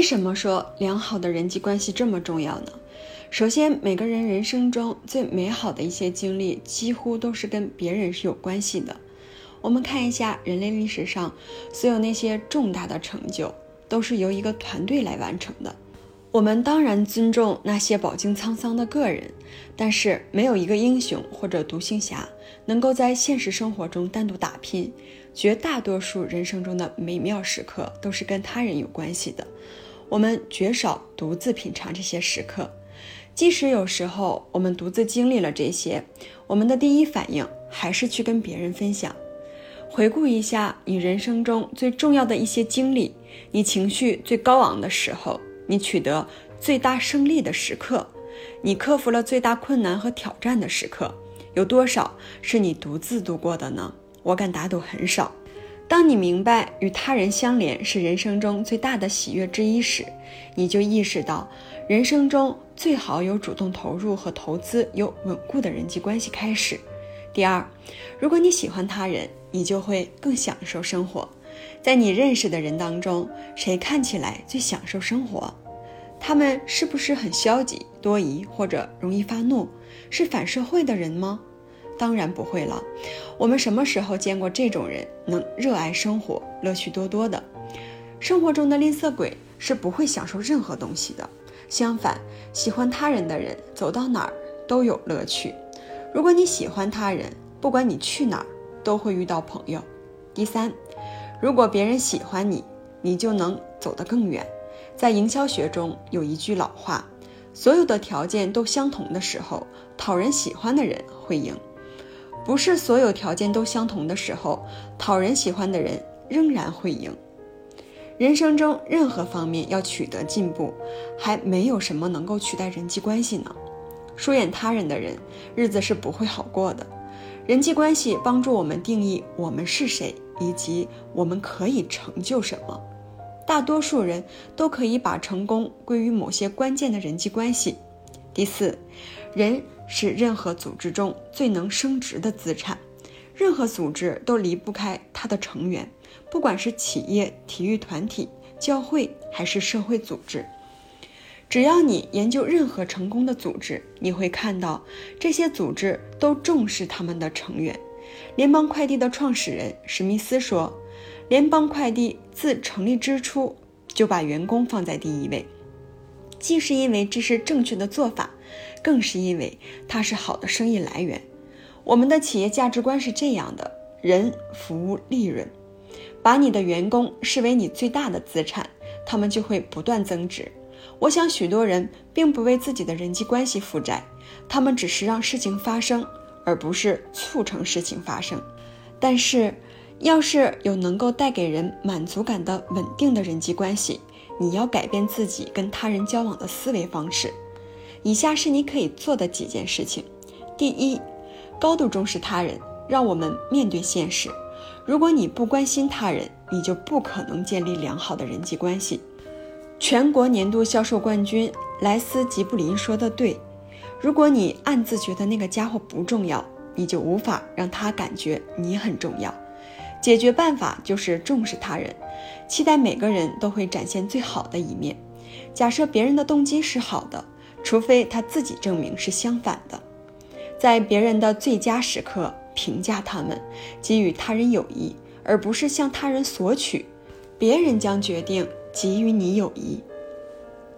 为什么说良好的人际关系这么重要呢？首先，每个人人生中最美好的一些经历，几乎都是跟别人是有关系的。我们看一下人类历史上所有那些重大的成就，都是由一个团队来完成的。我们当然尊重那些饱经沧桑的个人，但是没有一个英雄或者独行侠能够在现实生活中单独打拼。绝大多数人生中的美妙时刻都是跟他人有关系的，我们绝少独自品尝这些时刻。即使有时候我们独自经历了这些，我们的第一反应还是去跟别人分享。回顾一下你人生中最重要的一些经历，你情绪最高昂的时候，你取得最大胜利的时刻，你克服了最大困难和挑战的时刻，有多少是你独自度过的呢？我敢打赌很少。当你明白与他人相连是人生中最大的喜悦之一时，你就意识到人生中最好有主动投入和投资有稳固的人际关系开始。第二，如果你喜欢他人，你就会更享受生活。在你认识的人当中，谁看起来最享受生活？他们是不是很消极、多疑或者容易发怒？是反社会的人吗？当然不会了。我们什么时候见过这种人能热爱生活、乐趣多多的？生活中的吝啬鬼是不会享受任何东西的。相反，喜欢他人的人走到哪儿都有乐趣。如果你喜欢他人，不管你去哪儿都会遇到朋友。第三，如果别人喜欢你，你就能走得更远。在营销学中有一句老话：所有的条件都相同的时候，讨人喜欢的人会赢。不是所有条件都相同的时候，讨人喜欢的人仍然会赢。人生中任何方面要取得进步，还没有什么能够取代人际关系呢。疏远他人的人，日子是不会好过的。人际关系帮助我们定义我们是谁，以及我们可以成就什么。大多数人都可以把成功归于某些关键的人际关系。第四，人。是任何组织中最能升值的资产，任何组织都离不开它的成员，不管是企业、体育团体、教会还是社会组织。只要你研究任何成功的组织，你会看到这些组织都重视他们的成员。联邦快递的创始人史密斯说：“联邦快递自成立之初就把员工放在第一位，既是因为这是正确的做法。”更是因为它是好的生意来源。我们的企业价值观是这样的：人、服务、利润。把你的员工视为你最大的资产，他们就会不断增值。我想许多人并不为自己的人际关系负债，他们只是让事情发生，而不是促成事情发生。但是，要是有能够带给人满足感的稳定的人际关系，你要改变自己跟他人交往的思维方式。以下是你可以做的几件事情：第一，高度重视他人，让我们面对现实。如果你不关心他人，你就不可能建立良好的人际关系。全国年度销售冠军莱斯吉布林说的对：如果你暗自觉得那个家伙不重要，你就无法让他感觉你很重要。解决办法就是重视他人，期待每个人都会展现最好的一面。假设别人的动机是好的。除非他自己证明是相反的，在别人的最佳时刻评价他们，给予他人友谊，而不是向他人索取，别人将决定给予你友谊。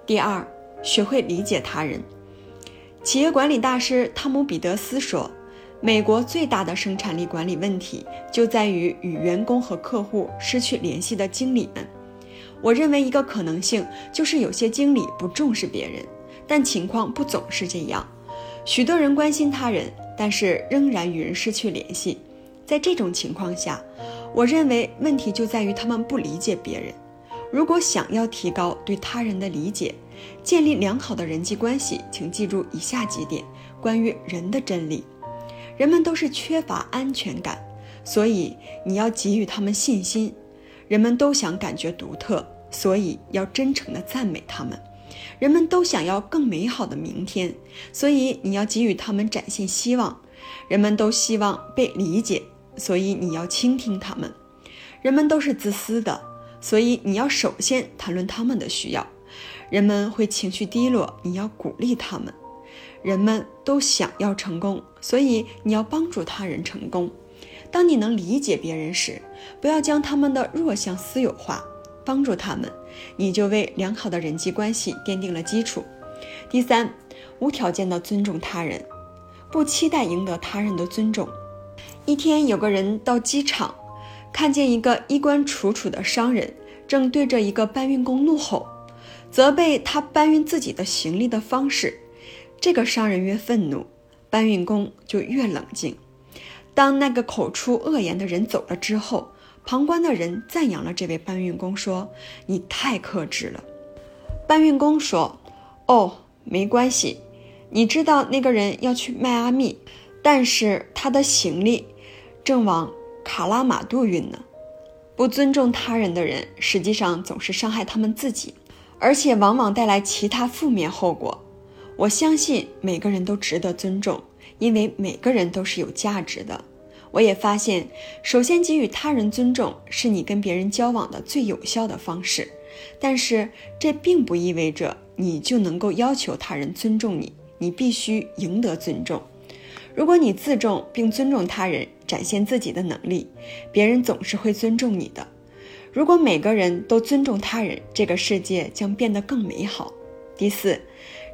第二，学会理解他人。企业管理大师汤姆·彼得斯说：“美国最大的生产力管理问题就在于与员工和客户失去联系的经理们。”我认为一个可能性就是有些经理不重视别人。但情况不总是这样，许多人关心他人，但是仍然与人失去联系。在这种情况下，我认为问题就在于他们不理解别人。如果想要提高对他人的理解，建立良好的人际关系，请记住以下几点关于人的真理：人们都是缺乏安全感，所以你要给予他们信心；人们都想感觉独特，所以要真诚地赞美他们。人们都想要更美好的明天，所以你要给予他们展现希望。人们都希望被理解，所以你要倾听他们。人们都是自私的，所以你要首先谈论他们的需要。人们会情绪低落，你要鼓励他们。人们都想要成功，所以你要帮助他人成功。当你能理解别人时，不要将他们的弱项私有化，帮助他们，你就为良好的人际关系奠定了基础。第三，无条件的尊重他人，不期待赢得他人的尊重。一天，有个人到机场，看见一个衣冠楚楚的商人正对着一个搬运工怒吼，责备他搬运自己的行李的方式。这个商人越愤怒，搬运工就越冷静。当那个口出恶言的人走了之后，旁观的人赞扬了这位搬运工，说：“你太克制了。”搬运工说：“哦，没关系。你知道那个人要去迈阿密，但是他的行李正往卡拉马杜运呢。不尊重他人的人，实际上总是伤害他们自己，而且往往带来其他负面后果。”我相信每个人都值得尊重，因为每个人都是有价值的。我也发现，首先给予他人尊重是你跟别人交往的最有效的方式。但是这并不意味着你就能够要求他人尊重你，你必须赢得尊重。如果你自重并尊重他人，展现自己的能力，别人总是会尊重你的。如果每个人都尊重他人，这个世界将变得更美好。第四。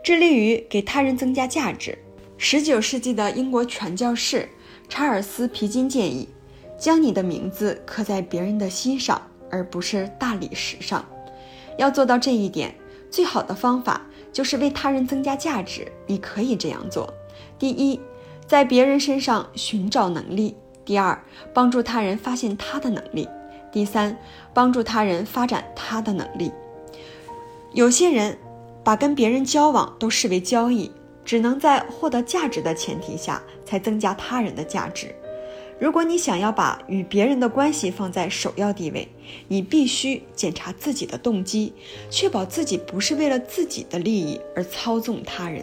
致力于给他人增加价值。十九世纪的英国传教士查尔斯·皮金建议，将你的名字刻在别人的心上，而不是大理石上。要做到这一点，最好的方法就是为他人增加价值。你可以这样做：第一，在别人身上寻找能力；第二，帮助他人发现他的能力；第三，帮助他人发展他的能力。有些人。把跟别人交往都视为交易，只能在获得价值的前提下才增加他人的价值。如果你想要把与别人的关系放在首要地位，你必须检查自己的动机，确保自己不是为了自己的利益而操纵他人。